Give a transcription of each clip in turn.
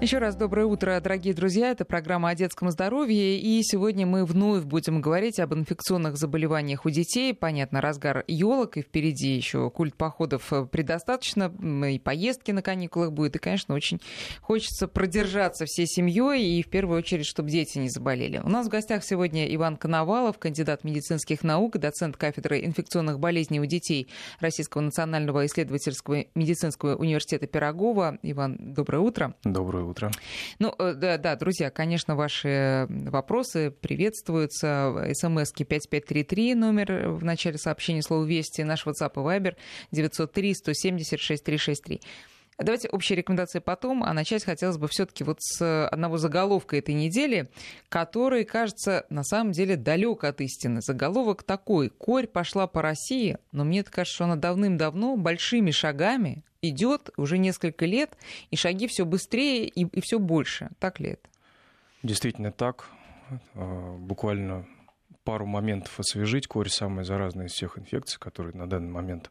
Еще раз доброе утро, дорогие друзья. Это программа о детском здоровье. И сегодня мы вновь будем говорить об инфекционных заболеваниях у детей. Понятно, разгар елок, и впереди еще культ походов предостаточно, и поездки на каникулах будет. И, конечно, очень хочется продержаться всей семьей и в первую очередь, чтобы дети не заболели. У нас в гостях сегодня Иван Коновалов, кандидат медицинских наук, доцент кафедры инфекционных болезней у детей Российского национального исследовательского медицинского университета Пирогова. Иван, доброе утро. Доброе утро утро. Ну, э, да, да, друзья, конечно, ваши вопросы приветствуются. СМСки 5533, номер в начале сообщения слова «Вести», наш WhatsApp и Viber 903 170 6363. Давайте общие рекомендации потом, а начать хотелось бы все-таки вот с одного заголовка этой недели, который, кажется, на самом деле далек от истины. Заголовок такой. Корь пошла по России, но мне кажется, что она давным-давно большими шагами идет уже несколько лет, и шаги все быстрее и, и все больше. Так ли это? Действительно так. А, буквально пару моментов освежить. Корь самая заразная из всех инфекций, которые на данный момент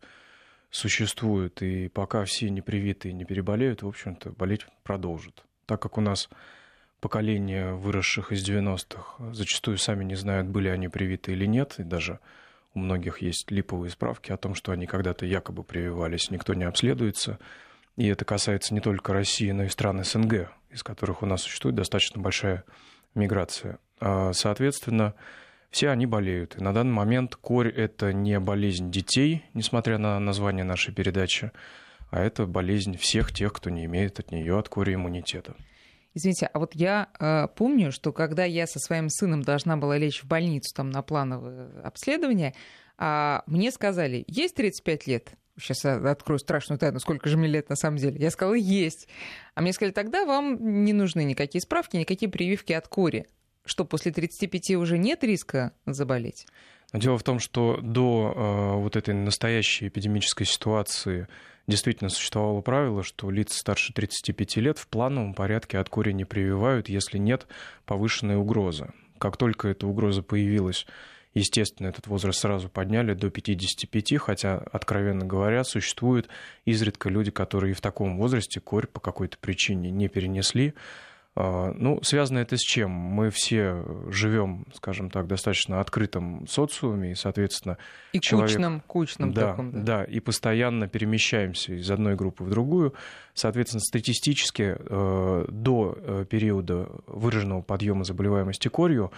существуют, и пока все не привитые не переболеют, в общем-то, болеть продолжат. Так как у нас поколение выросших из 90-х зачастую сами не знают, были они привиты или нет, и даже у многих есть липовые справки о том, что они когда-то якобы прививались, никто не обследуется. И это касается не только России, но и стран СНГ, из которых у нас существует достаточно большая миграция. А, соответственно, все они болеют. И на данный момент корь – это не болезнь детей, несмотря на название нашей передачи, а это болезнь всех тех, кто не имеет от нее, от кори иммунитета. Извините, а вот я э, помню, что когда я со своим сыном должна была лечь в больницу там, на плановое обследование, э, мне сказали, есть 35 лет? Сейчас открою страшную тайну, сколько же мне лет на самом деле. Я сказала, есть. А мне сказали, тогда вам не нужны никакие справки, никакие прививки от кори что после 35 уже нет риска заболеть? Дело в том, что до э, вот этой настоящей эпидемической ситуации действительно существовало правило, что лица старше 35 лет в плановом порядке от кори не прививают, если нет повышенной угрозы. Как только эта угроза появилась, естественно, этот возраст сразу подняли до 55, хотя, откровенно говоря, существуют изредка люди, которые и в таком возрасте корь по какой-то причине не перенесли, ну, связано это с чем? Мы все живем, скажем так, достаточно открытом социуме, и, соответственно, и человек... кучном, кучном да, таком, да. да, и постоянно перемещаемся из одной группы в другую. Соответственно, статистически э, до э, периода выраженного подъема заболеваемости корью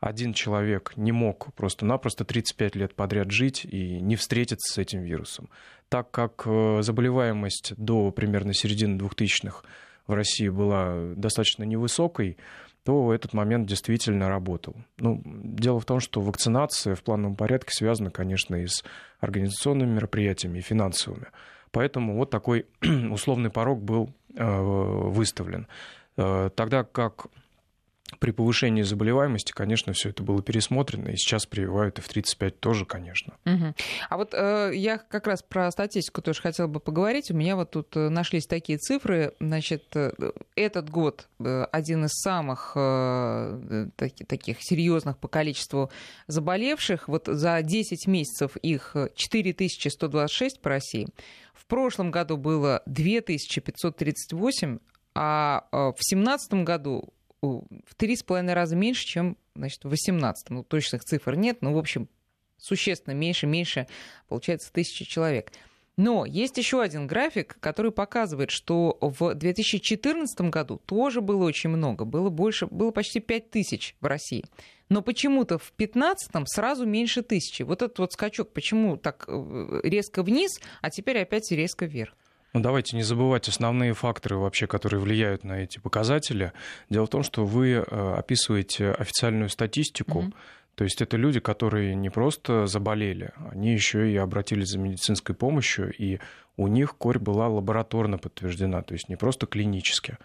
один человек не мог просто-напросто 35 лет подряд жить и не встретиться с этим вирусом. Так как э, заболеваемость до примерно середины 2000-х в России была достаточно невысокой, то этот момент действительно работал. Ну, дело в том, что вакцинация в плановом порядке связана, конечно, и с организационными мероприятиями, и финансовыми. Поэтому вот такой условный порог был э, выставлен. Э, тогда как при повышении заболеваемости, конечно, все это было пересмотрено, и сейчас прививают и в 35 тоже, конечно. Угу. А вот э, я как раз про статистику тоже хотела бы поговорить. У меня вот тут э, нашлись такие цифры. Значит, э, этот год э, один из самых э, таки, таких серьезных по количеству заболевших. Вот за 10 месяцев их 4126 по России. В прошлом году было 2538, а в 2017 году в три с половиной раза меньше, чем значит, в 18 Ну, точных цифр нет, но, в общем, существенно меньше, меньше, получается, тысячи человек. Но есть еще один график, который показывает, что в 2014 году тоже было очень много, было больше, было почти 5 тысяч в России. Но почему-то в 2015 сразу меньше тысячи. Вот этот вот скачок, почему так э, резко вниз, а теперь опять резко вверх? Ну, давайте не забывать основные факторы вообще, которые влияют на эти показатели. Дело в том, что вы э, описываете официальную статистику, mm-hmm. То есть это люди, которые не просто заболели, они еще и обратились за медицинской помощью, и у них корь была лабораторно подтверждена, то есть не просто клинически.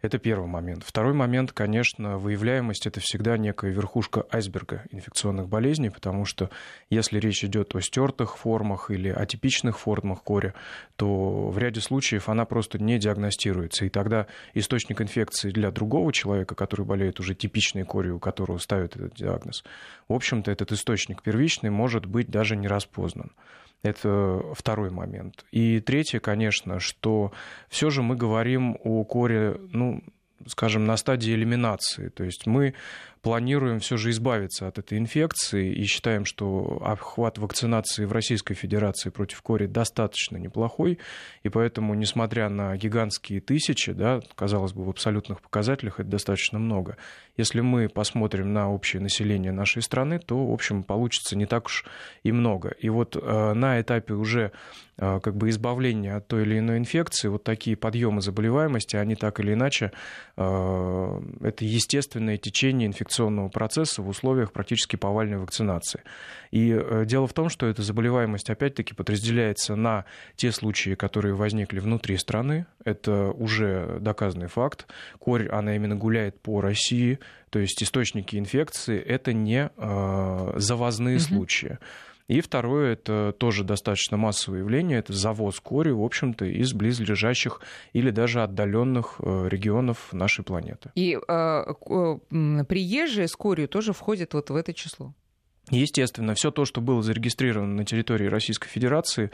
Это первый момент. Второй момент, конечно, выявляемость – это всегда некая верхушка айсберга инфекционных болезней, потому что если речь идет о стертых формах или атипичных формах кори, то в ряде случаев она просто не диагностируется. И тогда источник инфекции для другого человека, который болеет уже типичной корью, у которого ставят этот диагноз, в общем-то, этот источник первичный может быть даже не распознан. Это второй момент. И третье, конечно, что все же мы говорим о коре, ну, скажем, на стадии элиминации. То есть мы планируем все же избавиться от этой инфекции и считаем, что охват вакцинации в Российской Федерации против кори достаточно неплохой, и поэтому, несмотря на гигантские тысячи, да, казалось бы, в абсолютных показателях это достаточно много, если мы посмотрим на общее население нашей страны, то, в общем, получится не так уж и много. И вот э, на этапе уже э, как бы избавления от той или иной инфекции, вот такие подъемы заболеваемости, они так или иначе, э, это естественное течение инфекционного процесса в условиях практически повальной вакцинации. И дело в том, что эта заболеваемость, опять-таки, подразделяется на те случаи, которые возникли внутри страны, это уже доказанный факт. Корь, она именно гуляет по России, то есть источники инфекции это не э, завозные угу. случаи. И второе, это тоже достаточно массовое явление, это завоз кори, в общем-то, из близлежащих или даже отдаленных э, регионов нашей планеты. И э, приезжие с корью тоже входят вот в это число? Естественно, все то, что было зарегистрировано на территории Российской Федерации,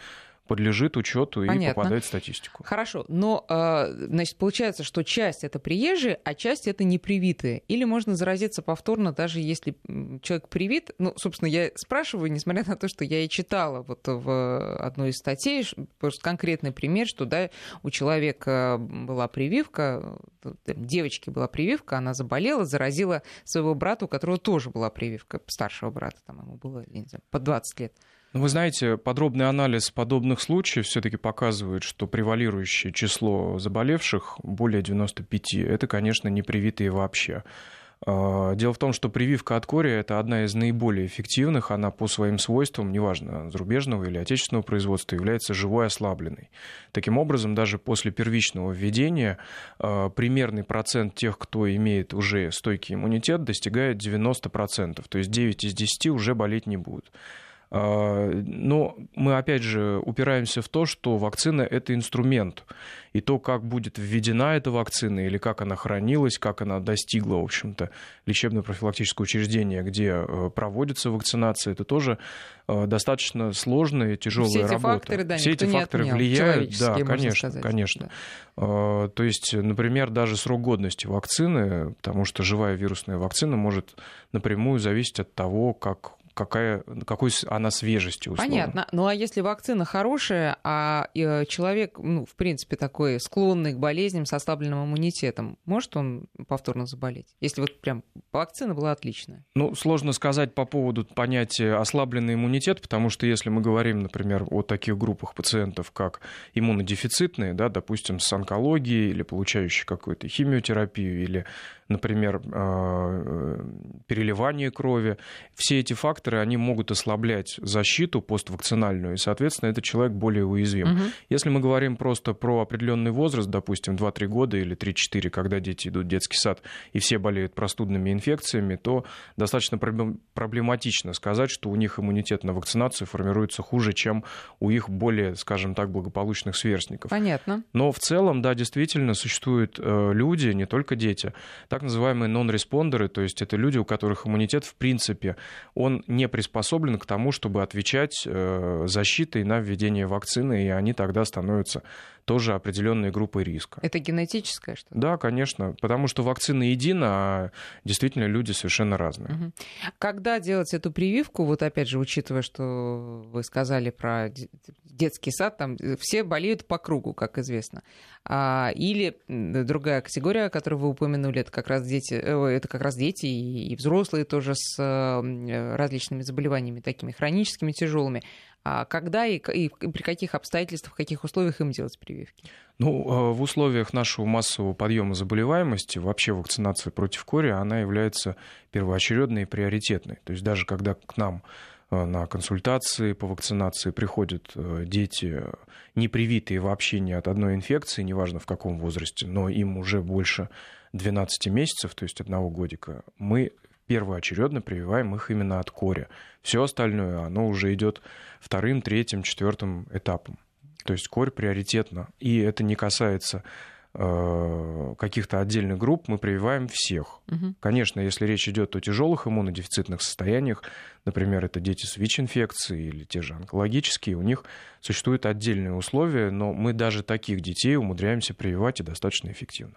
подлежит учету и попадает в статистику. Хорошо, но а, значит, получается, что часть это приезжие, а часть это непривитые. Или можно заразиться повторно, даже если человек привит. Ну, собственно, я спрашиваю, несмотря на то, что я и читала вот в одной из статей, просто конкретный пример, что да, у человека была прививка, девочки была прививка, она заболела, заразила своего брата, у которого тоже была прививка, старшего брата, там ему было, не знаю, по 20 лет. Ну, вы знаете, подробный анализ подобных случаев все-таки показывает, что превалирующее число заболевших более 95. Это, конечно, не привитые вообще. А, дело в том, что прививка от кори – это одна из наиболее эффективных. Она по своим свойствам, неважно, зарубежного или отечественного производства, является живой ослабленной. Таким образом, даже после первичного введения а, примерный процент тех, кто имеет уже стойкий иммунитет, достигает 90%. То есть 9 из 10 уже болеть не будут. А, но мы, опять же, упираемся в то, что вакцина – это инструмент. И то, как будет введена эта вакцина, или как она хранилась, как она достигла, в общем-то, лечебно-профилактического учреждения, где э, проводится вакцинация, это тоже э, достаточно сложная, тяжелая Все эти работа. Факторы, да, Все эти факторы отменял, влияют. Да, конечно, сказать, конечно. Да. То есть, например, даже срок годности вакцины, потому что живая вирусная вакцина может напрямую зависеть от того, как какая, какой она свежести условно. Понятно. Ну а если вакцина хорошая, а э, человек, ну, в принципе, такой склонный к болезням с ослабленным иммунитетом, может он повторно заболеть? Если вот прям вакцина была отличная. Ну, сложно сказать по поводу понятия ослабленный иммунитет, потому что если мы говорим, например, о таких группах пациентов, как иммунодефицитные, да, допустим, с онкологией или получающие какую-то химиотерапию или например, э, переливание крови. Все эти факторы, они могут ослаблять защиту поствакцинальную, и, соответственно, этот человек более уязвим. Угу. Если мы говорим просто про определенный возраст, допустим, 2-3 года или 3-4, когда дети идут в детский сад, и все болеют простудными инфекциями, то достаточно проблематично сказать, что у них иммунитет на вакцинацию формируется хуже, чем у их более, скажем так, благополучных сверстников. Понятно. Но в целом, да, действительно, существуют э, люди, не только дети, так называемые нон-респондеры, то есть это люди, у которых иммунитет, в принципе, он не приспособлен к тому, чтобы отвечать э, защитой на введение вакцины, и они тогда становятся тоже определенные группы риска. Это генетическое что-то? Да, конечно, потому что вакцина едина, а действительно люди совершенно разные. Угу. Когда делать эту прививку, вот опять же, учитывая, что вы сказали про детский сад, там все болеют по кругу, как известно. А, или другая категория, которую вы упомянули, это как раз дети, э, это как раз дети и взрослые тоже с э, различными заболеваниями, такими хроническими, тяжелыми. А когда и, и при каких обстоятельствах, в каких условиях им делать прививки? Ну, а, в условиях нашего массового подъема заболеваемости вообще вакцинация против кори, она является первоочередной и приоритетной. То есть даже когда к нам а, на консультации по вакцинации приходят а, дети, не привитые вообще ни от одной инфекции, неважно в каком возрасте, но им уже больше 12 месяцев, то есть одного годика, мы первоочередно прививаем их именно от кори. Все остальное, оно уже идет вторым, третьим, четвертым этапом. То есть корь приоритетно. И это не касается э, каких-то отдельных групп, мы прививаем всех. Угу. Конечно, если речь идет о тяжелых иммунодефицитных состояниях, например, это дети с ВИЧ-инфекцией или те же онкологические, у них существуют отдельные условия, но мы даже таких детей умудряемся прививать и достаточно эффективно.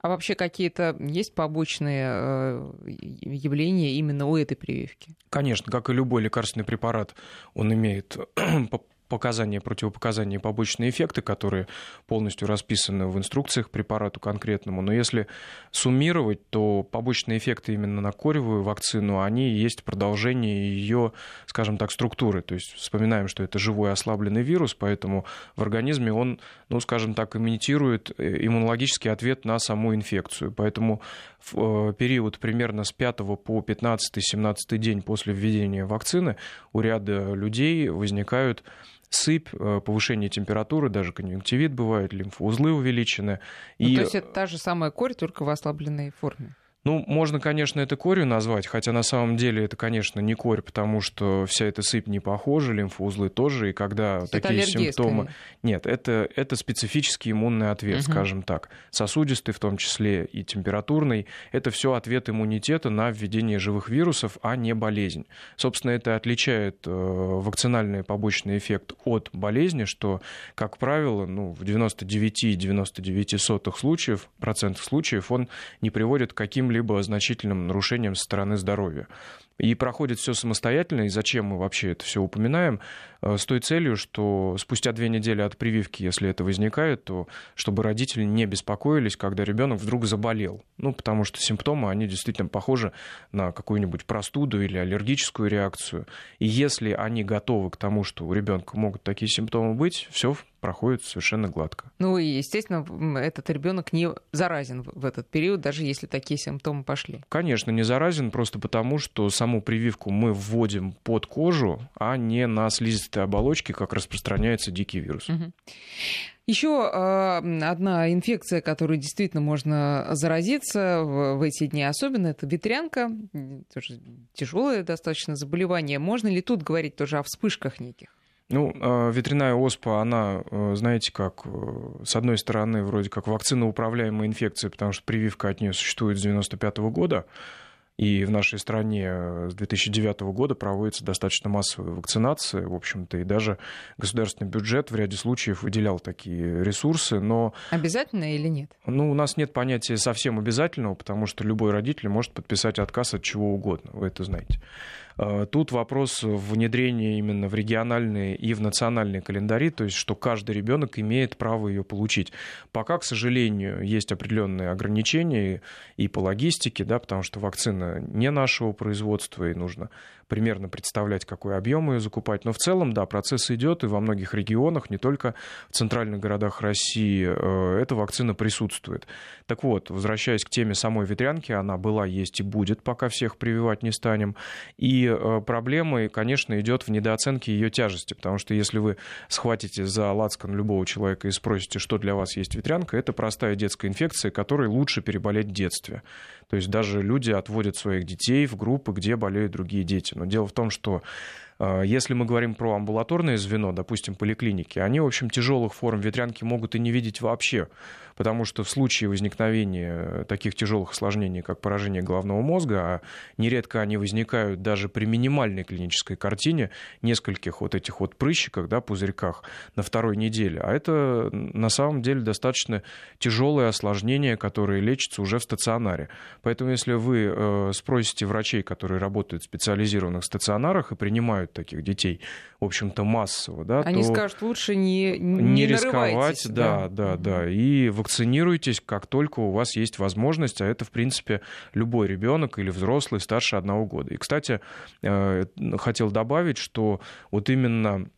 А вообще какие-то есть побочные э, явления именно у этой прививки? Конечно, как и любой лекарственный препарат, он имеет показания, противопоказания и побочные эффекты, которые полностью расписаны в инструкциях препарату конкретному. Но если суммировать, то побочные эффекты именно на коревую вакцину, они есть продолжение ее, скажем так, структуры. То есть вспоминаем, что это живой ослабленный вирус, поэтому в организме он, ну, скажем так, имитирует э, иммунологический ответ на саму инфекцию. Поэтому в э, период примерно с 5 по 15-17 день после введения вакцины у ряда людей возникают сыпь, э, повышение температуры, даже конъюнктивит бывает, лимфоузлы увеличены. Ну, и... То есть это та же самая корь, только в ослабленной форме? Ну, можно, конечно, это корью назвать, хотя на самом деле это, конечно, не корь, потому что вся эта сыпь не похожа, лимфоузлы тоже, и когда это такие симптомы... Скорее. Нет, это, это специфический иммунный ответ, угу. скажем так. Сосудистый в том числе и температурный. Это все ответ иммунитета на введение живых вирусов, а не болезнь. Собственно, это отличает э, вакцинальный побочный эффект от болезни, что, как правило, ну, в 99,99 случаев, процентов случаев он не приводит к каким-либо каким-либо значительным нарушением со стороны здоровья. И проходит все самостоятельно, и зачем мы вообще это все упоминаем, э, с той целью, что спустя две недели от прививки, если это возникает, то чтобы родители не беспокоились, когда ребенок вдруг заболел. Ну, потому что симптомы, они действительно похожи на какую-нибудь простуду или аллергическую реакцию. И если они готовы к тому, что у ребенка могут такие симптомы быть, все проходит совершенно гладко. Ну и, естественно, этот ребенок не заразен в этот период, даже если такие симптомы пошли. Конечно, не заразен, просто потому, что саму прививку мы вводим под кожу, а не на слизистой оболочке, как распространяется дикий вирус. Угу. Еще э, одна инфекция, которой действительно можно заразиться в, в эти дни, особенно это ветрянка, тоже тяжелое достаточно заболевание. Можно ли тут говорить тоже о вспышках неких? Ну, а, ветряная оспа, она, э, знаете, как, э, с одной стороны, вроде как вакциноуправляемая инфекция, потому что прививка от нее существует с 95 года, и в нашей стране с 2009 года проводится достаточно массовая вакцинация, в общем-то, и даже государственный бюджет в ряде случаев выделял такие ресурсы, но... Обязательно или нет? Ну, у нас нет понятия совсем обязательного, потому что любой родитель может подписать отказ от чего угодно, вы это знаете. А, тут вопрос внедрения именно в региональные и в национальные календари, то есть что каждый ребенок имеет право ее получить. Пока, к сожалению, есть определенные ограничения и по логистике, да, потому что вакцина не нашего производства, и нужно примерно представлять, какой объем ее закупать. Но в целом, да, процесс идет, и во многих регионах, не только в центральных городах России, э, эта вакцина присутствует. Так вот, возвращаясь к теме самой ветрянки, она была, есть и будет, пока всех прививать не станем. И э, проблемой, конечно, идет в недооценке ее тяжести, потому что если вы схватите за лацкан любого человека и спросите, что для вас есть ветрянка, это простая детская инфекция, которой лучше переболеть в детстве. То есть даже люди отводят своих детей в группы, где болеют другие дети. Но дело в том, что э, если мы говорим про амбулаторное звено, допустим, поликлиники, они, в общем, тяжелых форм ветрянки могут и не видеть вообще потому что в случае возникновения таких тяжелых осложнений, как поражение головного мозга, а нередко они возникают даже при минимальной клинической картине, нескольких вот этих вот прыщиках, да, пузырьках на второй неделе, а это на самом деле достаточно тяжелое осложнение, которое лечится уже в стационаре. Поэтому если вы э, спросите врачей, которые работают в специализированных стационарах и принимают таких детей, в общем-то, массово, да, они то скажут, лучше не, не, не рисковать, да, да, да, да, и вакцинируйтесь, как только у вас есть возможность, а это, в принципе, любой ребенок или взрослый старше одного года. И, кстати, э, хотел добавить, что вот именно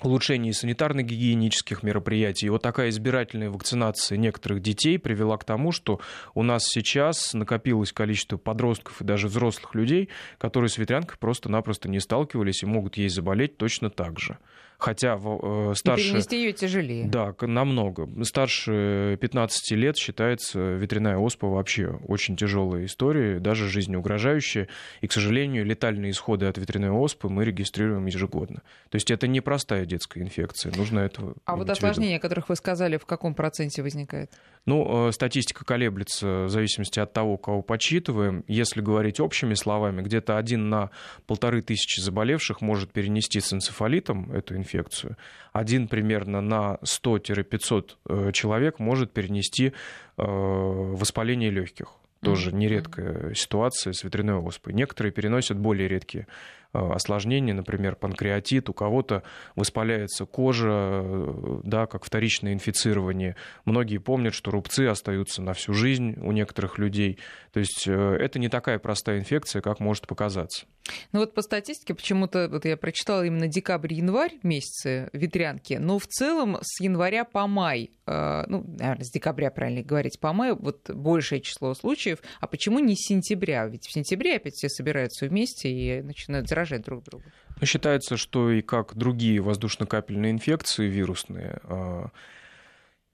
улучшение санитарно-гигиенических мероприятий. И вот такая избирательная вакцинация некоторых детей привела к тому, что у нас сейчас накопилось количество подростков и даже взрослых людей, которые с ветрянкой просто-напросто не сталкивались и могут ей заболеть точно так же хотя э, старше... И перенести ее тяжелее. Да, намного. Старше 15 лет считается ветряная оспа вообще очень тяжелая история, даже жизнеугрожающая. И, к сожалению, летальные исходы от ветряной оспы мы регистрируем ежегодно. То есть это не простая детская инфекция, нужно это А вот осложнения, о которых вы сказали, в каком проценте возникает? Ну, э, статистика колеблется в зависимости от того, кого подсчитываем. Если говорить общими словами, где-то один на полторы тысячи заболевших может перенести с энцефалитом эту инфекцию, инфекцию. Один примерно на 100-500 человек может перенести воспаление легких. Тоже нередкая ситуация с ветряной оспой. Некоторые переносят более редкие Э, осложнения, например, панкреатит, у кого-то воспаляется кожа, э, да, как вторичное инфицирование. Многие помнят, что рубцы остаются на всю жизнь у некоторых людей. То есть э, это не такая простая инфекция, как может показаться. Ну вот по статистике почему-то вот я прочитала именно декабрь-январь месяцы ветрянки, но в целом с января по май, ну, наверное, с декабря, правильно говорить, по май вот большее число случаев. А почему не с сентября? Ведь в сентябре опять все собираются вместе и начинают заражать друг друга. Ну, считается, что и как другие воздушно-капельные инфекции вирусные, а,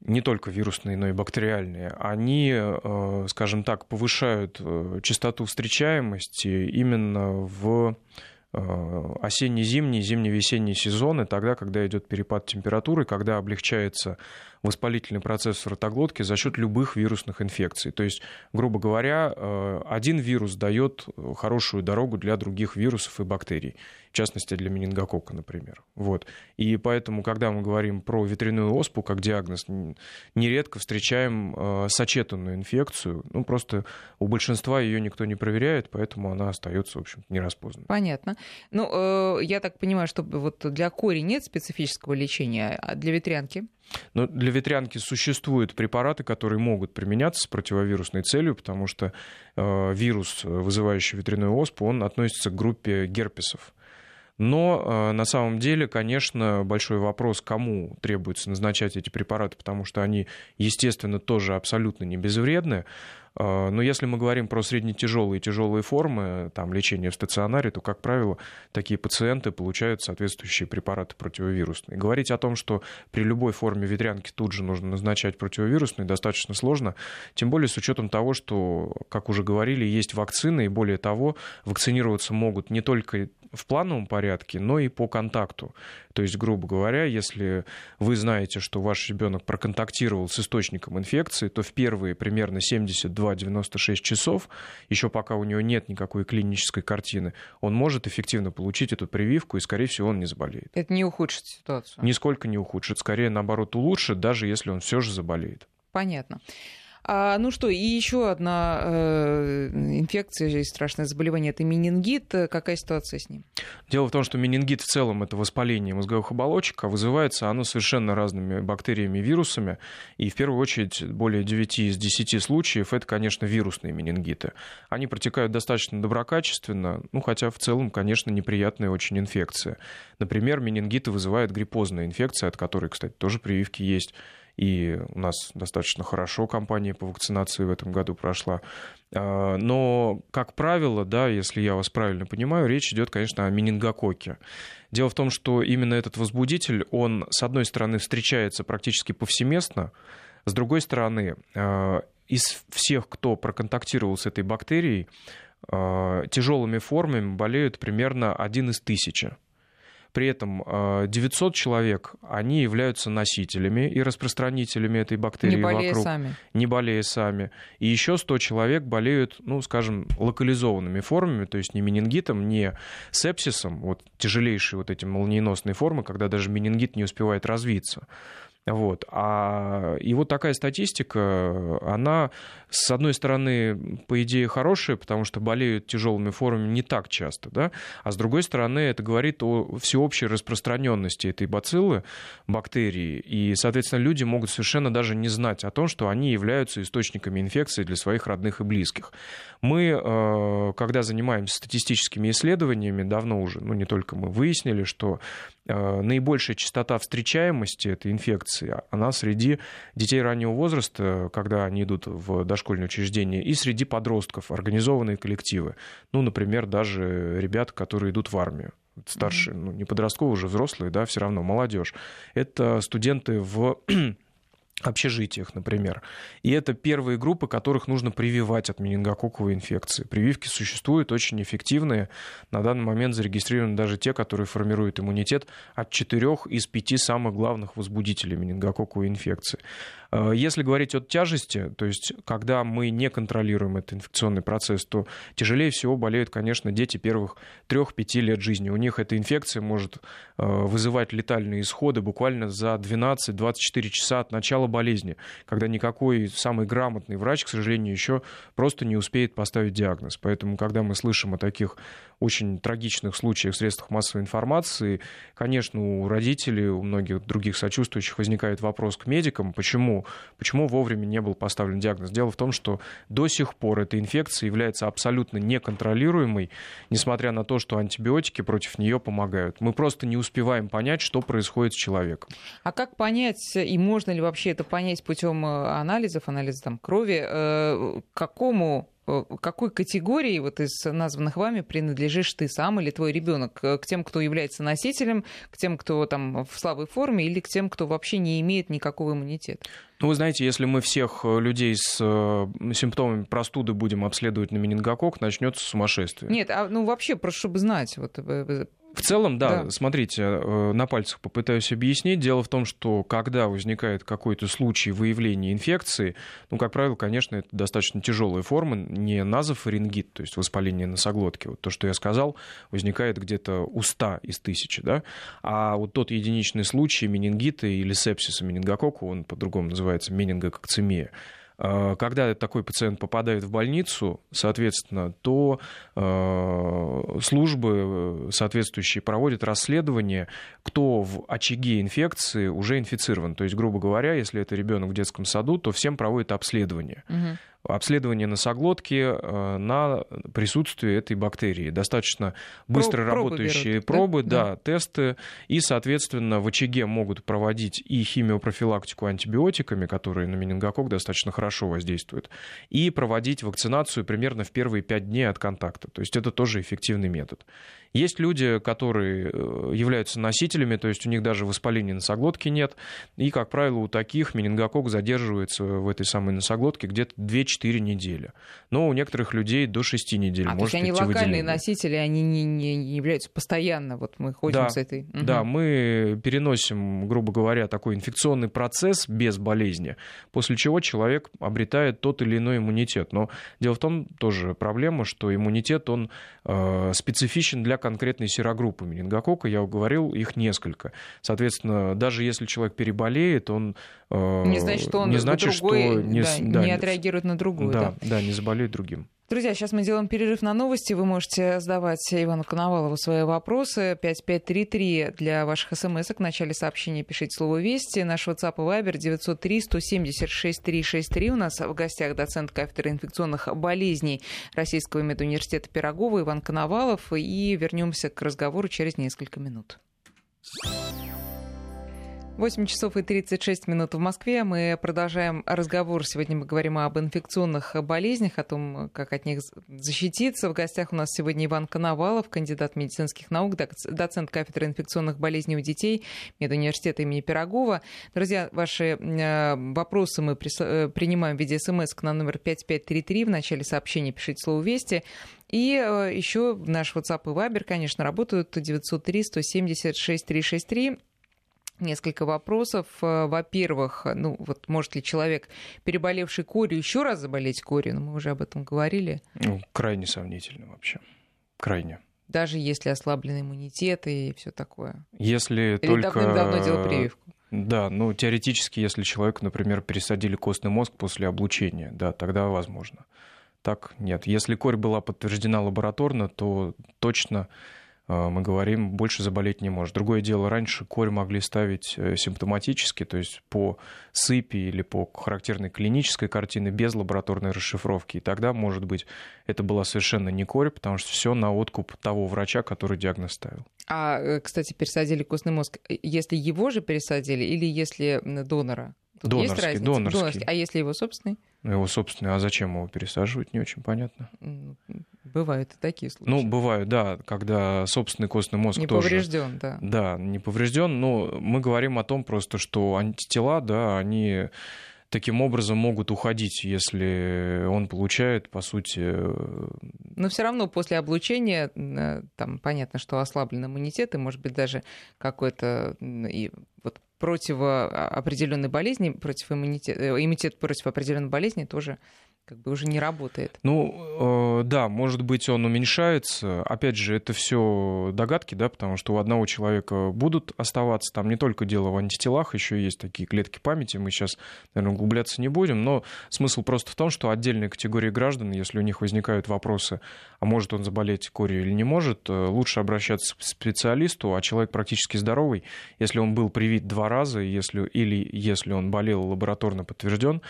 не только вирусные, но и бактериальные, они, а, скажем так, повышают э, частоту встречаемости именно в а, осенне-зимний, зимне-весенний сезоны, тогда, когда идет перепад температуры, когда облегчается воспалительный процесс в ротоглотке за счет любых вирусных инфекций. То есть, грубо говоря, э, один вирус дает хорошую дорогу для других вирусов и бактерий, в частности для менингококка, например. Вот. И поэтому, когда мы говорим про ветряную оспу как диагноз, нередко встречаем э, сочетанную инфекцию. Ну, просто у большинства ее никто не проверяет, поэтому она остается, в общем нераспознанной. Понятно. Ну, э, я так понимаю, что вот для кори нет специфического лечения, а для ветрянки? Но для ветрянки существуют препараты, которые могут применяться с противовирусной целью, потому что э, вирус, вызывающий ветряную оспу, он относится к группе герпесов. Но э, на самом деле, конечно, большой вопрос, кому требуется назначать эти препараты, потому что они, естественно, тоже абсолютно не безвредны. А, но если мы говорим про среднетяжелые и тяжелые формы там, лечения в стационаре, то, как правило, такие пациенты получают соответствующие препараты противовирусные. Говорить о том, что при любой форме ветрянки тут же нужно назначать противовирусные, достаточно сложно, тем более с учетом того, что, как уже говорили, есть вакцины, и более того, вакцинироваться могут не только в плановом порядке, но и по контакту. То есть, грубо говоря, если вы знаете, что ваш ребенок проконтактировал с источником инфекции, то в первые примерно 72-96 часов, еще пока у него нет никакой клинической картины, он может эффективно получить эту прививку, и, скорее всего, он не заболеет. Это не ухудшит ситуацию? Нисколько не ухудшит. Скорее, наоборот, улучшит, даже если он все же заболеет. Понятно. А, ну что, и еще одна э, инфекция страшное заболевание это менингит. Какая ситуация с ним? Дело в том, что менингит в целом это воспаление мозговых оболочек, а вызывается оно совершенно разными бактериями и вирусами. И в первую очередь более 9 из 10 случаев это, конечно, вирусные менингиты. Они протекают достаточно доброкачественно, ну хотя в целом, конечно, неприятная очень инфекция. Например, менингиты вызывает гриппозная инфекция, от которой, кстати, тоже прививки есть и у нас достаточно хорошо кампания по вакцинации в этом году прошла. А, но, как правило, да, если я вас правильно понимаю, речь идет, конечно, о менингококе. Дело в том, что именно этот возбудитель, он, с одной стороны, встречается практически повсеместно, с другой стороны, а, из всех, кто проконтактировал с этой бактерией, а, тяжелыми формами болеют примерно один из тысячи. При этом 900 а, человек, они являются носителями и распространителями этой бактерии не болея вокруг. Сами. Не болея сами. И еще 100 человек болеют, ну, скажем, локализованными формами, то есть не менингитом, не сепсисом, вот тяжелейшие вот эти молниеносные формы, когда даже менингит не успевает развиться. Вот. А, и вот такая статистика, она, с одной стороны, по идее, хорошая, потому что болеют тяжелыми формами не так часто, да? а с другой стороны, это говорит о всеобщей распространенности этой бациллы, бактерии, и, соответственно, люди могут совершенно даже не знать о том, что они являются источниками инфекции для своих родных и близких. Мы, э, когда занимаемся статистическими исследованиями, давно уже, ну не только мы, выяснили, что э, наибольшая частота встречаемости этой инфекции, она среди детей раннего возраста, когда они идут в дошкольное учреждение, и среди подростков, организованные коллективы. Ну, например, даже ребят, которые идут в армию старшие, ну, не подростковые, уже взрослые, да, все равно молодежь. Это студенты в общежитиях, например. И это первые группы, которых нужно прививать от менингококковой инфекции. Прививки существуют очень эффективные. На данный момент зарегистрированы даже те, которые формируют иммунитет от четырех из пяти самых главных возбудителей менингококковой инфекции. Э, если говорить о тяжести, то есть когда мы не контролируем этот инфекционный процесс, то тяжелее всего болеют, конечно, дети первых 3-5 лет жизни. У них эта инфекция может э, вызывать летальные исходы буквально за 12-24 часа от начала болезни, когда никакой самый грамотный врач, к сожалению, еще просто не успеет поставить диагноз. Поэтому, когда мы слышим о таких очень трагичных случаях в средствах массовой информации, конечно, у родителей, у многих других сочувствующих возникает вопрос к медикам, почему, почему вовремя не был поставлен диагноз. Дело в том, что до сих пор эта инфекция является абсолютно неконтролируемой, несмотря на то, что антибиотики против нее помогают. Мы просто не успеваем понять, что происходит с человеком. А как понять, и можно ли вообще это понять путем э, анализов, анализа там, крови, э, какому Э, какой категории вот из названных вами принадлежишь ты сам или твой ребенок? К тем, кто является носителем, к тем, кто там в слабой форме, или к тем, кто вообще не имеет никакого иммунитета? Ну, вы знаете, если мы всех э, людей с э, симптомами простуды будем обследовать на менингокок, начнется сумасшествие. Нет, а ну вообще, просто чтобы знать, вот в целом, да, да, смотрите, э, на пальцах попытаюсь объяснить. Дело в том, что когда возникает какой-то случай выявления инфекции, ну, как правило, конечно, это достаточно тяжелая форма, не назофарингит, то есть воспаление носоглотки. Вот то, что я сказал, возникает где-то у 100 из тысячи, да, а вот тот единичный случай менингита или сепсиса менингокока, он по-другому называется менингококцемия, когда такой пациент попадает в больницу, соответственно, то э, службы соответствующие проводят расследование, кто в очаге инфекции уже инфицирован. То есть, грубо говоря, если это ребенок в детском саду, то всем проводят обследование. Угу обследование носоглотки э, на присутствие этой бактерии. Достаточно быстро Проб, работающие пробы, берут, да? да, тесты. И, соответственно, в очаге могут проводить и химиопрофилактику антибиотиками, которые на менингокок достаточно хорошо воздействуют, и проводить вакцинацию примерно в первые пять дней от контакта. То есть это тоже эффективный метод. Есть люди, которые э, являются носителями, то есть у них даже воспаления носоглотки нет, и, как правило, у таких менингокок задерживается в этой самой носоглотке где-то 2-4 недели. Но у некоторых людей до 6 недель а, может то есть они локальные выделение. носители, они не, не являются постоянно, вот мы ходим да, с этой... Угу. Да, мы переносим, грубо говоря, такой инфекционный процесс без болезни, после чего человек обретает тот или иной иммунитет. Но дело в том, тоже проблема, что иммунитет, он э, специфичен для конкретной серогруппы менингокока, я говорил, их несколько. Соответственно, даже если человек переболеет, он э, не значит, что он не значит, другой, что не, да, да, не отреагирует на другую. Да, да, да, не заболеет другим. Друзья, сейчас мы делаем перерыв на новости. Вы можете задавать Ивану Коновалову свои вопросы. 5533 для ваших смс В начале сообщения пишите слово «Вести». Наш WhatsApp и Viber 903 176 363. У нас в гостях доцент кафедры инфекционных болезней Российского медуниверситета Пирогова Иван Коновалов. И вернемся к разговору через несколько минут. 8 часов и 36 минут в Москве. Мы продолжаем разговор. Сегодня мы говорим об инфекционных болезнях, о том, как от них защититься. В гостях у нас сегодня Иван Коновалов, кандидат медицинских наук, доцент кафедры инфекционных болезней у детей медуниверситета имени Пирогова. Друзья, ваши э, вопросы мы э, принимаем в виде смс на номер 5533. В начале сообщения пишите слово «Вести». И э, еще наш WhatsApp и Viber, конечно, работают 903 176 363 несколько вопросов. Э, во-первых, ну вот может ли человек, переболевший корью, еще раз заболеть корью? Ну, мы уже об этом говорили. Ну, крайне сомнительно вообще. Крайне. Даже если ослаблен иммунитет и все такое. Если Или только... давным-давно делал прививку. Да, ну теоретически, если человек, например, пересадили костный мозг после облучения, да, тогда возможно. Так нет. Если корь была подтверждена лабораторно, то точно мы говорим, больше заболеть не может. Другое дело, раньше корь могли ставить э, симптоматически, то есть по сыпи или по характерной клинической картине без лабораторной расшифровки. И тогда, может быть, это была совершенно не корь, потому что все на откуп того врача, который диагноз ставил. А, э, кстати, пересадили костный мозг, если его же пересадили или если донора? Тут донорский, есть разница? донорский. донорский. А если его собственный? Его собственный, а зачем его пересаживать, не очень понятно. Бывают и такие случаи. Ну, бывают, да, когда собственный костный мозг не тоже... поврежден, да. Да, не поврежден, но мы говорим о том просто, что антитела, да, они таким образом могут уходить, если он получает, по сути... Э, Но все равно после облучения, там понятно, что ослаблен иммунитет, и, может быть, даже какой-то и вот противоопределенной болезни, против иммунитета, э, иммунитет против определенной болезни тоже как бы уже не работает. Ну, э, да, может быть, он уменьшается. Опять же, это все догадки, да, потому что у одного человека будут оставаться. Там не только дело в антителах, еще есть такие клетки памяти. Мы сейчас, наверное, углубляться не будем. Но смысл просто в том, что отдельные категории граждан, если у них возникают вопросы, а может он заболеть корью или не может, э, лучше обращаться к специалисту, а человек практически здоровый, если он был привит два раза, если, или если он болел лабораторно подтвержден,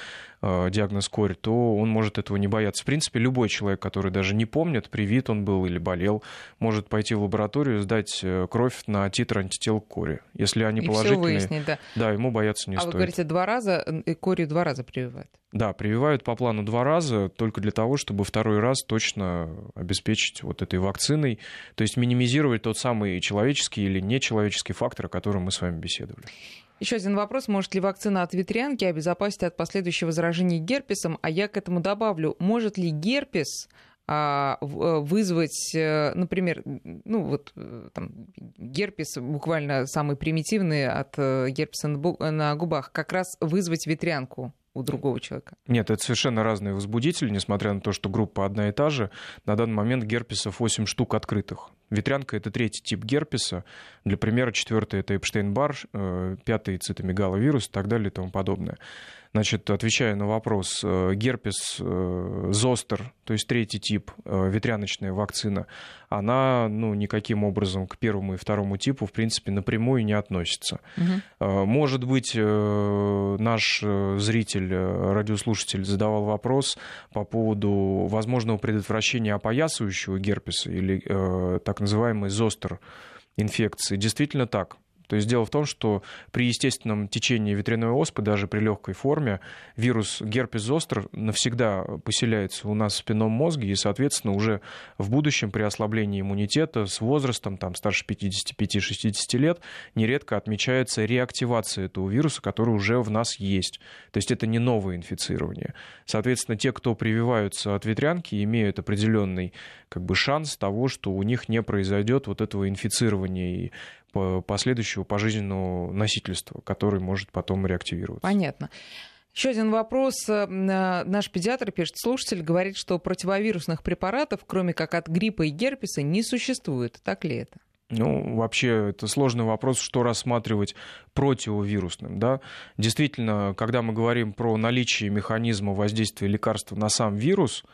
э, диагноз корь, то может этого не бояться. В принципе, любой человек, который даже не помнит, привит он был или болел, может пойти в лабораторию, сдать э, кровь на титр антител к коре. Если они И положительные, выяснить, да. да, ему бояться не а стоит. вы говорите, два раза, корью два раза прививают? Да, прививают по плану два раза, только для того, чтобы второй раз точно обеспечить вот этой вакциной, то есть минимизировать тот самый человеческий или нечеловеческий фактор, о котором мы с вами беседовали. Еще один вопрос. Может ли вакцина от ветрянки обезопасить от последующего заражения герпесом? А я к этому добавлю, может ли герпес а, э, вызвать, э, например, ну вот э, там, герпес буквально самый примитивный от герпеса на губах, как раз вызвать ветрянку у другого человека. Нет, это совершенно разные возбудители, несмотря на то, что группа одна и та же. На данный момент герпесов 8 штук открытых. Ветрянка — это третий тип герпеса. Для примера, четвертый — это Эпштейн-Бар, пятый — цитомегаловирус и так далее и тому подобное. Значит, отвечая на вопрос, э, герпес э, зостер, то есть третий тип, э, ветряночная вакцина, она ну, никаким образом к первому и второму типу, в принципе, напрямую не относится. Угу. Может быть, наш зритель, радиослушатель задавал вопрос по поводу возможного предотвращения опоясывающего герпеса или так называемый зостер инфекции. Действительно так. То есть дело в том, что при естественном течении ветряной оспы, даже при легкой форме, вирус герпес зостер навсегда поселяется у нас в спинном мозге, и, соответственно, уже в будущем при ослаблении иммунитета с возрастом, там, старше 55-60 лет, нередко отмечается реактивация этого вируса, который уже в нас есть. То есть это не новое инфицирование. Соответственно, те, кто прививаются от ветрянки, имеют определенный как бы, шанс того, что у них не произойдет вот этого инфицирования и последующего пожизненного носительства, который может потом реактивироваться. Понятно. Еще один вопрос. Э, наш педиатр, пишет слушатель, говорит, что противовирусных препаратов, кроме как от гриппа и герпеса, не существует. Так ли это? Ну, вообще, это сложный вопрос, что рассматривать противовирусным. Да? Действительно, когда мы говорим про наличие механизма воздействия лекарства на сам вирус,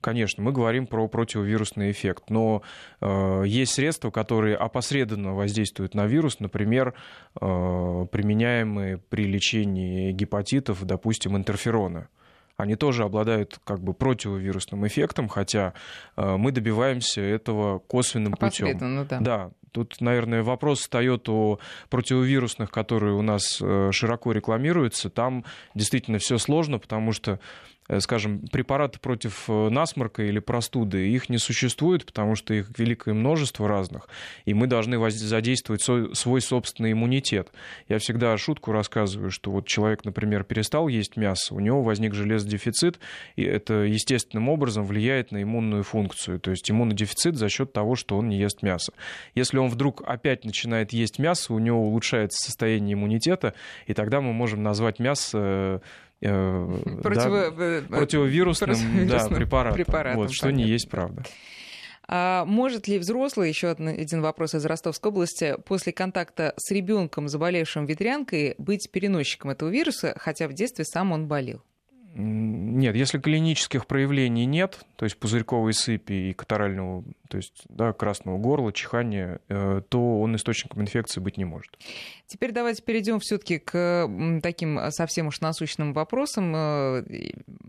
Конечно, мы говорим про противовирусный эффект, но э, есть средства, которые опосредованно воздействуют на вирус, например, э, применяемые при лечении гепатитов, допустим, интерфероны они тоже обладают как бы противовирусным эффектом, хотя э, мы добиваемся этого косвенным путем. Да. да, Тут, наверное, вопрос встает о противовирусных, которые у нас э, широко рекламируются. Там действительно все сложно, потому что скажем, препараты против э, насморка или простуды, их не существует, потому что их великое множество разных, и мы должны задействовать свой собственный иммунитет. Я всегда шутку рассказываю, что вот человек, например, перестал есть мясо, у него возник железодефицит, и это естественным образом влияет на иммунную функцию, то есть иммунодефицит за счет того, что он не ест мясо. Если он вдруг опять начинает есть мясо, у него улучшается состояние иммунитета, и тогда мы можем назвать мясо Э, Противо... да, э, противовирусным, противовирусным да, препаратом, препаратом вот, что не есть правда. А может ли взрослый, еще один вопрос из Ростовской области, после контакта с ребенком, заболевшим ветрянкой, быть переносчиком этого вируса, хотя в детстве сам он болел? Нет, если клинических проявлений нет, то есть пузырьковой сыпи и катарального, то есть да, красного горла, чихания, э, то он источником инфекции быть не может. Теперь давайте перейдем все-таки к таким совсем уж насущным вопросам. Э,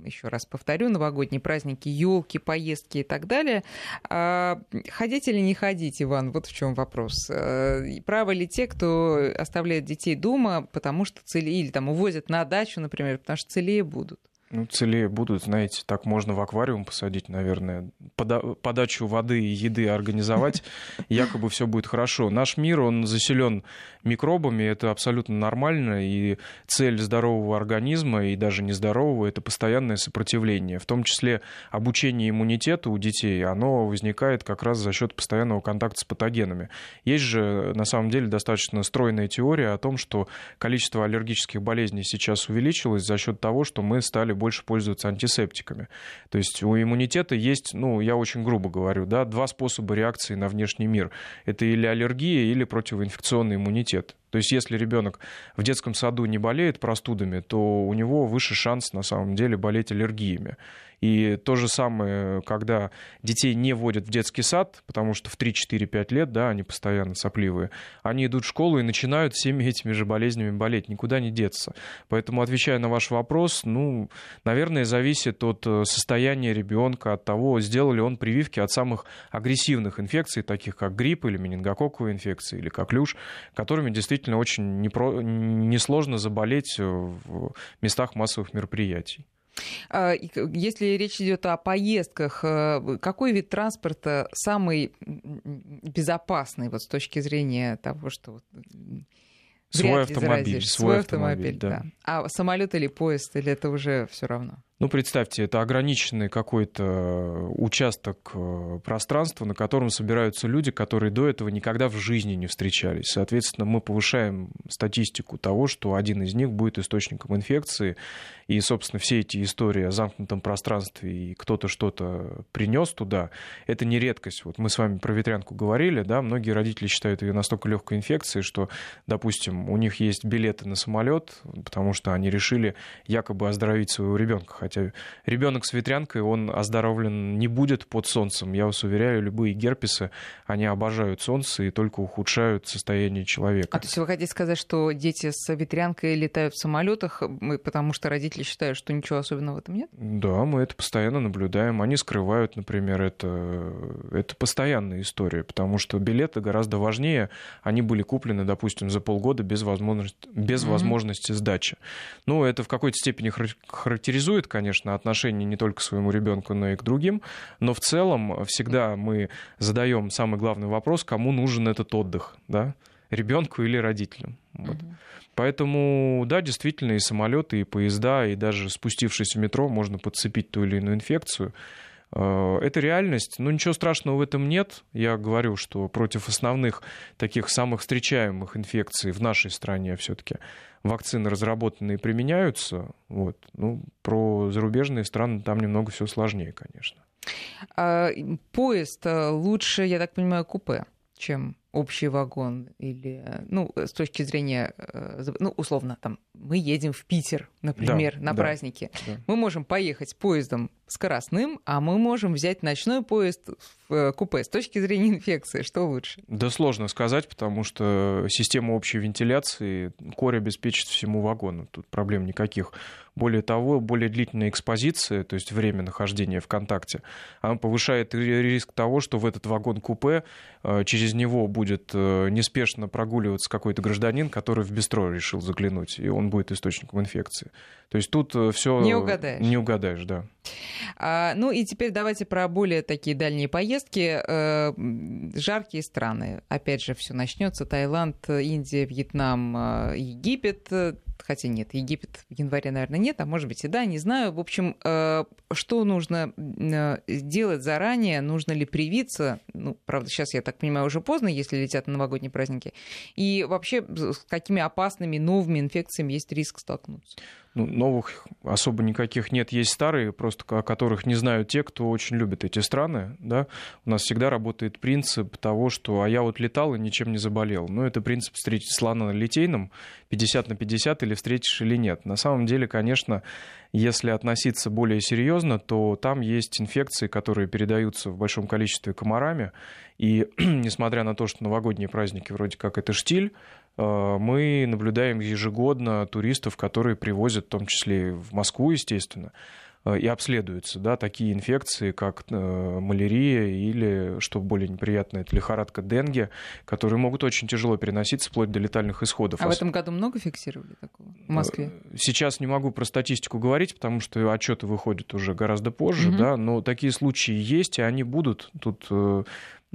Еще раз повторю, новогодние праздники, елки, поездки и так далее. А, ходить или не ходить, Иван? Вот в чем вопрос. Э, правы ли те, кто оставляет детей дома, потому что цели, или там увозят на дачу, например, потому что целее будут? Ну, целее будут, знаете, так можно в аквариум посадить, наверное, пода- подачу воды и еды организовать, якобы все будет хорошо. Наш мир, он заселен микробами, это абсолютно нормально, и цель здорового организма, и даже нездорового, это постоянное сопротивление. В том числе обучение иммунитета у детей, оно возникает как раз за счет постоянного контакта с патогенами. Есть же, на самом деле, достаточно стройная теория о том, что количество аллергических болезней сейчас увеличилось за счет того, что мы стали больше пользоваться антисептиками. То есть у иммунитета есть, ну, я очень грубо говорю, да, два способа реакции на внешний мир. Это или аллергия, или противоинфекционный иммунитет. То есть если ребенок в детском саду не болеет простудами, то у него выше шанс на самом деле болеть аллергиями. И то же самое, когда детей не вводят в детский сад, потому что в 3-4-5 лет, да, они постоянно сопливые, они идут в школу и начинают всеми этими же болезнями болеть, никуда не деться. Поэтому, отвечая на ваш вопрос, ну, наверное, зависит от э, состояния ребенка, от того, сделал ли он прививки от самых агрессивных инфекций, таких как грипп или менингококковая инфекция, или коклюш, которыми действительно очень непро... несложно заболеть в местах массовых мероприятий. А, если речь идет о поездках, э, какой вид транспорта самый безопасный вот с точки зрения того, что свой автомобиль, свой, свой автомобиль, да. да. А самолет или поезд, или это уже все равно? Ну, представьте, это ограниченный какой-то участок э, пространства, на котором собираются люди, которые до этого никогда в жизни не встречались. Соответственно, мы повышаем статистику того, что один из них будет источником инфекции. И, собственно, все эти истории о замкнутом пространстве и кто-то что-то принес туда, это не редкость. Вот мы с вами про ветрянку говорили, да, многие родители считают ее настолько легкой инфекцией, что, допустим, у них есть билеты на самолет, потому что они решили якобы оздоровить своего ребенка хотя ребенок с ветрянкой, он оздоровлен не будет под солнцем. Я вас уверяю, любые герпесы, они обожают солнце и только ухудшают состояние человека. А то есть вы хотите сказать, что дети с ветрянкой летают в самолетах, потому что родители считают, что ничего особенного в этом нет? Да, мы это постоянно наблюдаем. Они скрывают, например, это, это постоянная история, потому что билеты гораздо важнее. Они были куплены, допустим, за полгода без возможности, без mm-hmm. возможности сдачи. Ну, это в какой-то степени характеризует, конечно, конечно, отношение не только к своему ребенку, но и к другим. Но в целом всегда мы задаем самый главный вопрос, кому нужен этот отдых, да? ребенку или родителям. Вот. Угу. Поэтому, да, действительно, и самолеты, и поезда, и даже спустившись в метро, можно подцепить ту или иную инфекцию. Э, это реальность, но ничего страшного в этом нет. Я говорю, что против основных таких самых встречаемых инфекций в нашей стране все-таки вакцины разработаны и применяются. Вот. Ну, про зарубежные страны там немного все сложнее, конечно. А, поезд э, лучше, я так понимаю, купе, чем общий вагон или, э, ну, с точки зрения, э, ну, условно, там, мы едем в Питер, например, да, на да, праздники. Да. Мы можем поехать поездом скоростным, а мы можем взять ночной поезд в э, купе. С точки зрения инфекции, что лучше? Да сложно сказать, потому что система общей вентиляции корь обеспечит всему вагону. Тут проблем никаких. Более того, более длительная экспозиция, то есть время нахождения в контакте, она повышает риск того, что в этот вагон-купе через него будет э, неспешно прогуливаться какой-то гражданин, который в бистро решил заглянуть, и он будет источником инфекции. То есть тут э, все не угадаешь. Не угадаешь, да. А, ну и теперь давайте про более такие дальние поездки. Э, жаркие страны. Опять же, все начнется. Таиланд, Индия, Вьетнам, Египет хотя нет, Египет в январе, наверное, нет, а может быть и да, не знаю. В общем, э, что нужно э, сделать заранее, нужно ли привиться, ну, правда, сейчас, я так понимаю, уже поздно, если летят на новогодние праздники, и вообще с какими опасными новыми инфекциями есть риск столкнуться? Ну, новых особо никаких нет. Есть старые, просто о которых не знают те, кто очень любит эти страны. Да? У нас всегда работает принцип того, что «а я вот летал и ничем не заболел». Ну, это принцип встретить слона на литейном 50 на 50 или встретишь или нет. На самом деле, конечно, если относиться более серьезно, то там есть инфекции, которые передаются в большом количестве комарами. И несмотря на то, что новогодние праздники вроде как это штиль, мы наблюдаем ежегодно туристов, которые привозят, в том числе в Москву, естественно, и обследуются, да, такие инфекции, как малярия или, что более неприятно, это лихорадка Денге, которые могут очень тяжело переноситься вплоть до летальных исходов. А в этом году много фиксировали такого в Москве? Сейчас не могу про статистику говорить, потому что отчеты выходят уже гораздо позже, угу. да, но такие случаи есть, и они будут. Тут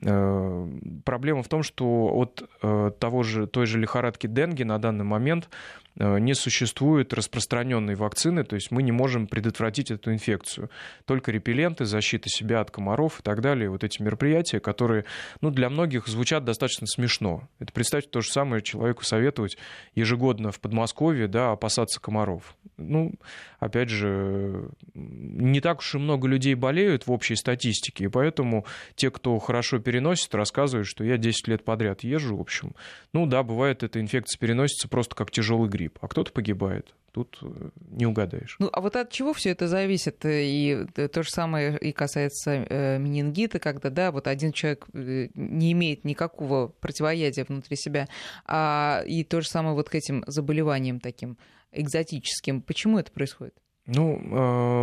Э, проблема в том, что от э, того же, той же лихорадки Денги на данный момент Э, не существует распространенной вакцины, то есть мы не можем предотвратить эту инфекцию. Только репелленты, защита себя от комаров и так далее. Вот эти мероприятия, которые ну, для многих звучат достаточно смешно. Это представьте то же самое человеку советовать ежегодно в Подмосковье да, опасаться комаров. Ну, опять же, не так уж и много людей болеют в общей статистике, и поэтому те, кто хорошо переносит, рассказывают, что я 10 лет подряд езжу, в общем. Ну да, бывает, эта инфекция переносится просто как тяжелый грипп грипп, а кто-то погибает. Тут э, не угадаешь. Ну, а вот от чего все это зависит? И то же самое и касается э, менингита, когда, да, вот один человек э, не имеет никакого противоядия внутри себя, а и то же самое вот к этим заболеваниям таким экзотическим. Почему это происходит? Ну,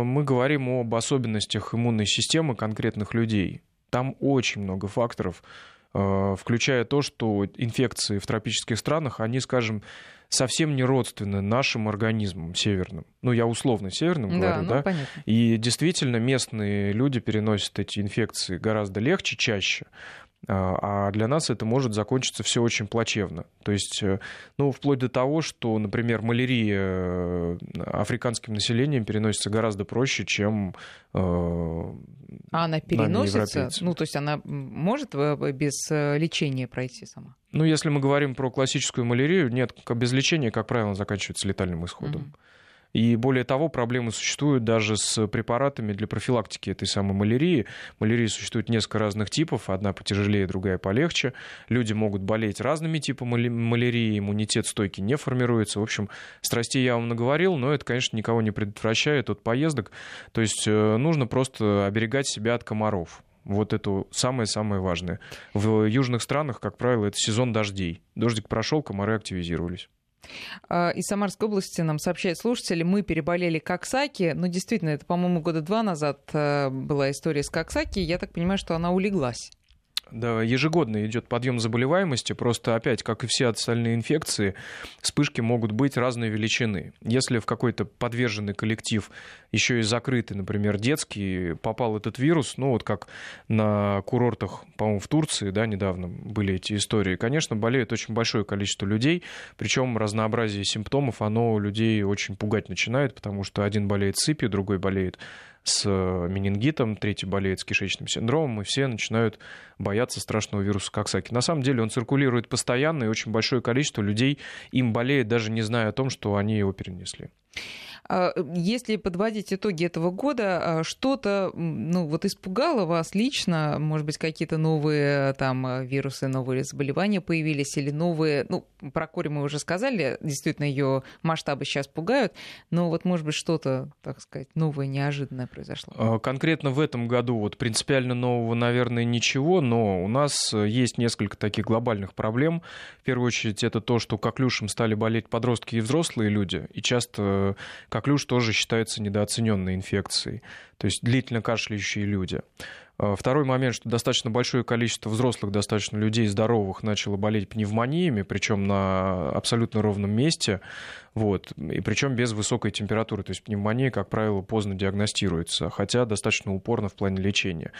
мы говорим об особенностях иммунной системы конкретных людей. Там очень много факторов, включая то, что инфекции в тропических странах, они, скажем, совсем не родственны нашим организмам северным. Ну, я условно северным да, говорю, ну, да? Понятно. И действительно местные люди переносят эти инфекции гораздо легче, чаще. А, а для нас это может закончиться все очень плачевно. То есть, э, ну, вплоть до того, что, например, малярия э, африканским населением переносится гораздо проще, чем э, а она переносится? Ну, то есть она может без лечения пройти сама? Ну, если мы говорим про классическую малярию, нет, без лечения, как правило, заканчивается летальным исходом. Mm-hmm. И более того, проблемы существуют даже с препаратами для профилактики этой самой малярии. Малярии существует несколько разных типов, одна потяжелее, другая полегче. Люди могут болеть разными типами малярии, иммунитет стойкий не формируется. В общем, страстей я вам наговорил, но это, конечно, никого не предотвращает от поездок. То есть э, нужно просто оберегать себя от комаров. Вот это самое-самое важное. В южных странах, как правило, это сезон дождей. Дождик прошел, комары активизировались. А, из Самарской области нам сообщают слушатели, мы переболели Коксаки. Ну, действительно, это, по-моему, года два назад э, была история с Коксаки. Я так понимаю, что она улеглась. Да, ежегодно идет подъем заболеваемости, просто опять, как и все остальные инфекции, вспышки могут быть разной величины. Если в какой-то подверженный коллектив, еще и закрытый, например, детский, попал этот вирус, ну вот как на курортах, по-моему, в Турции, да, недавно были эти истории, конечно, болеет очень большое количество людей, причем разнообразие симптомов, оно людей очень пугать начинает, потому что один болеет сыпью, другой болеет с э, менингитом, третий болеет с кишечным синдромом, и все начинают бояться страшного вируса Коксаки. На самом деле он циркулирует постоянно, и очень большое количество людей им болеет, даже не зная о том, что они его перенесли. А, если подводить итоги этого года, а, что-то ну, вот испугало вас лично? Может быть, какие-то новые там вирусы, новые заболевания появились или новые... Ну, про кори мы уже сказали, действительно, ее масштабы сейчас пугают, но вот, может быть, что-то, так сказать, новое, неожиданное произошло? А, конкретно в этом году вот принципиально нового, наверное, ничего, но у нас есть несколько таких глобальных проблем. В первую очередь, это то, что коклюшем стали болеть подростки и взрослые люди, и часто Коклюш тоже считается недооцененной инфекцией, то есть длительно кашляющие люди. А, второй момент, что достаточно большое количество взрослых, достаточно людей здоровых начало болеть пневмониями, причем на абсолютно ровном месте, вот, и причем без высокой температуры. То есть пневмония, как правило, поздно диагностируется, хотя достаточно упорно в плане лечения.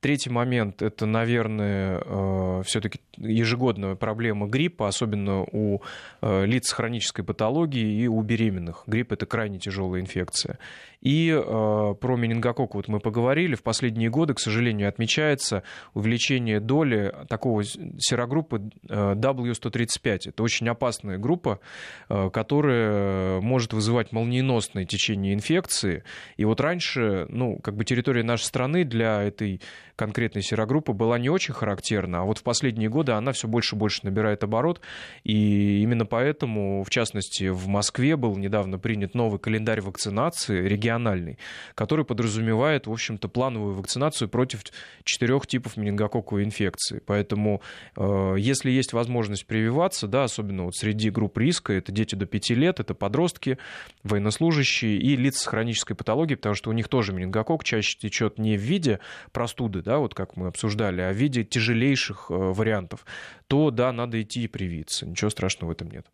Третий момент – это, наверное, э, все-таки ежегодная проблема гриппа, особенно у э, лиц с хронической патологией и у беременных. Грипп – это крайне тяжелая инфекция. И э, про менингококк вот мы поговорили. В последние годы, к сожалению, отмечается увеличение доли такого серогруппы э, W135. Это очень опасная группа, которая может вызывать молниеносное течение инфекции. И вот раньше, ну, как бы территория нашей страны для этой конкретной серогруппы была не очень характерна, а вот в последние годы она все больше и больше набирает оборот. И именно поэтому, в частности, в Москве был недавно принят новый календарь вакцинации, региональный который подразумевает, в общем-то, плановую вакцинацию против четырех типов менингококковой инфекции. Поэтому, э, если есть возможность прививаться, да, особенно вот среди групп риска, это дети до 5 лет, это подростки, военнослужащие и лица с хронической патологией, потому что у них тоже менингокок чаще течет не в виде простуды, да, вот как мы обсуждали, а в виде тяжелейших э, вариантов, то да, надо идти и привиться. Ничего страшного в этом нет.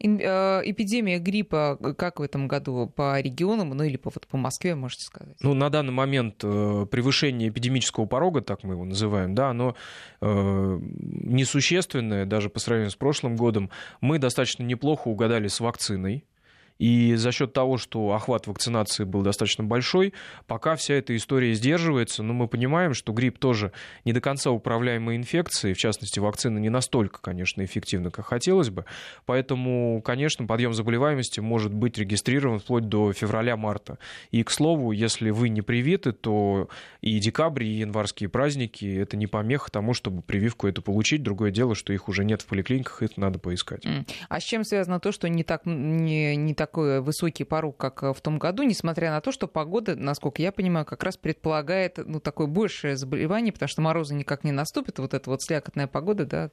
Э, эпидемия гриппа как в этом году по регионам, ну или по, вот, по Москве, можете сказать? Ну, на данный момент э, превышение эпидемического порога, так мы его называем, да, оно несущественное даже по сравнению с прошлым годом. Мы достаточно неплохо угадали с вакциной. И за счет того, что охват вакцинации был достаточно большой, пока вся эта история сдерживается, но мы понимаем, что грипп тоже не до конца управляемая инфекция, в частности, вакцина не настолько, конечно, эффективна, как хотелось бы. Поэтому, конечно, подъем заболеваемости может быть регистрирован вплоть до февраля-марта. И, к слову, если вы не привиты, то и декабрь, и январские праздники — это не помеха тому, чтобы прививку эту получить. Другое дело, что их уже нет в поликлиниках, их надо поискать. А с чем связано то, что не так, не, не так такой высокий порог, как э, в том году, несмотря на то, что погода, насколько я понимаю, как раз предполагает ну, такое большее заболевание, потому что морозы никак не наступят, вот эта вот слякотная погода да,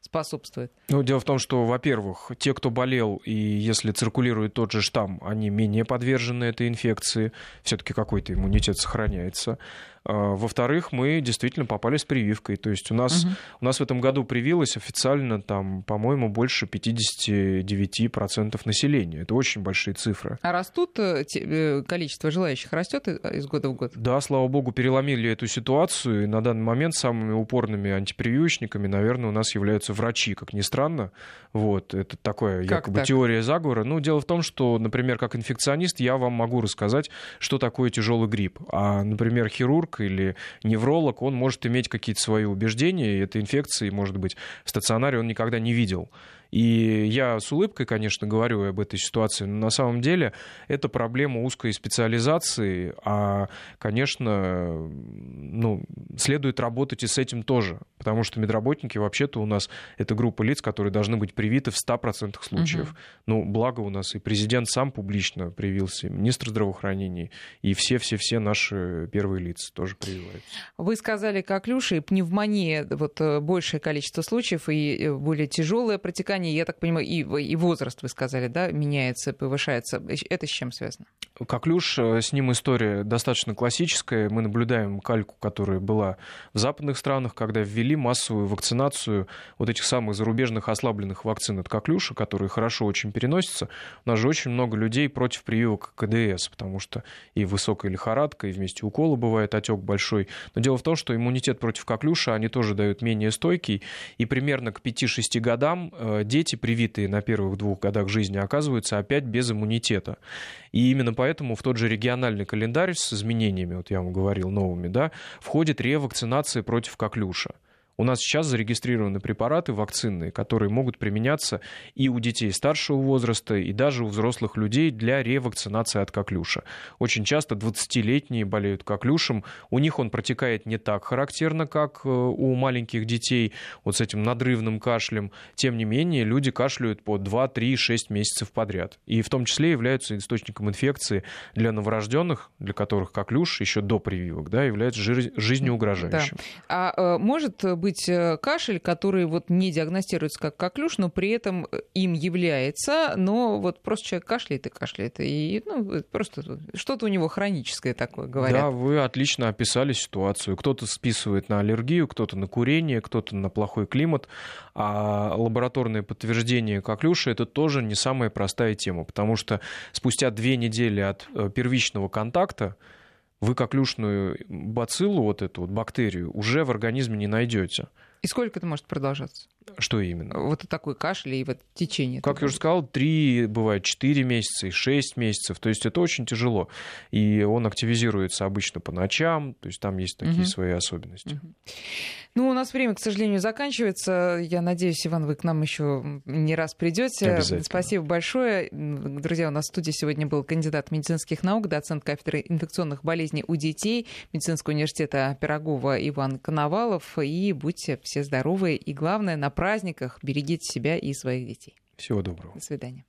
способствует. Ну, дело в том, что, во-первых, те, кто болел, и если циркулирует тот же штамм, они менее подвержены этой инфекции, все-таки какой-то иммунитет сохраняется. А, во-вторых, мы действительно попали с прививкой. То есть у нас, угу. у нас в этом году привилось официально, там, по-моему, больше 59% населения. Это очень большие цифры. А растут э, э, количество желающих растет из года в год? Да, слава богу, переломили эту ситуацию. И на данный момент самыми упорными антипрививочниками, наверное, у нас являются врачи, как ни странно. Вот, это такое как якобы так? теория заговора. Ну, дело в том, что, например, как инфекционист, я вам могу рассказать, что такое тяжелый грипп. А, например, хирург хирург или невролог, он может иметь какие-то свои убеждения, и этой инфекции, может быть, в стационаре он никогда не видел. И я с улыбкой, конечно, говорю об этой ситуации, но на самом деле это проблема узкой специализации, а, конечно, ну, следует работать и с этим тоже, потому что медработники вообще-то у нас это группа лиц, которые должны быть привиты в 100% случаев. Угу. Ну, благо у нас и президент сам публично привился, и министр здравоохранения, и все-все-все наши первые лица тоже прививаются. Вы сказали, как Люша, пневмония, вот э, большее количество случаев и э, более тяжелое протекание заболеваний, я так понимаю, и, и возраст, вы сказали, да, меняется, повышается. Это с чем связано? Коклюш, э, с ним история достаточно классическая. Мы наблюдаем кальку, которая была в западных странах, когда ввели массовую вакцинацию вот этих самых зарубежных ослабленных вакцин от коклюша, которые хорошо очень переносятся. У нас же очень много людей против прививок КДС, потому что и высокая лихорадка, и вместе укола бывает отек большой. Но дело в том, что иммунитет против коклюша они тоже дают менее стойкий, и примерно к 5-6 годам э, дети, привитые на первых двух годах жизни, оказываются опять без иммунитета. И именно поэтому в тот же региональный календарь с изменениями, вот я вам говорил, новыми, да, входит ревакцинация против коклюша. У нас сейчас зарегистрированы препараты вакцинные, которые могут применяться и у детей старшего возраста, и даже у взрослых людей для ревакцинации от коклюша. Очень часто 20-летние болеют коклюшем, у них он протекает не так характерно, как э, у маленьких детей, вот с этим надрывным кашлем. Тем не менее, люди кашляют по 2, 3, 6 месяцев подряд. И в том числе являются источником инфекции для новорожденных, для которых коклюш еще до прививок да, является жизнеугрожающим. Да. А э, может быть э, кашель, который вот не диагностируется как коклюш, но при этом э, им является, но вот просто человек кашляет и кашляет, и ну, просто что-то у него хроническое такое, говорят. Да, вы отлично описали ситуацию. Кто-то списывает на аллергию, кто-то на курение, кто-то на плохой климат, а лабораторное подтверждение коклюша это тоже не самая простая тема, потому что спустя две недели от э, первичного контакта вы коклюшную бациллу, вот эту вот бактерию, уже в организме не найдете. И сколько это может продолжаться? Что именно? Вот такой кашель и вот течение. Как я уже сказал, три, бывает четыре месяца и шесть месяцев. То есть это очень тяжело. И он активизируется обычно по ночам. То есть там есть такие угу. свои особенности. Угу. Ну, у нас время, к сожалению, заканчивается. Я надеюсь, Иван, вы к нам еще не раз придете. Спасибо большое. Друзья, у нас в студии сегодня был кандидат медицинских наук, доцент кафедры инфекционных болезней у детей Медицинского университета Пирогова Иван Коновалов. И будьте все здоровы. И главное, на праздниках берегите себя и своих детей. Всего доброго. До свидания.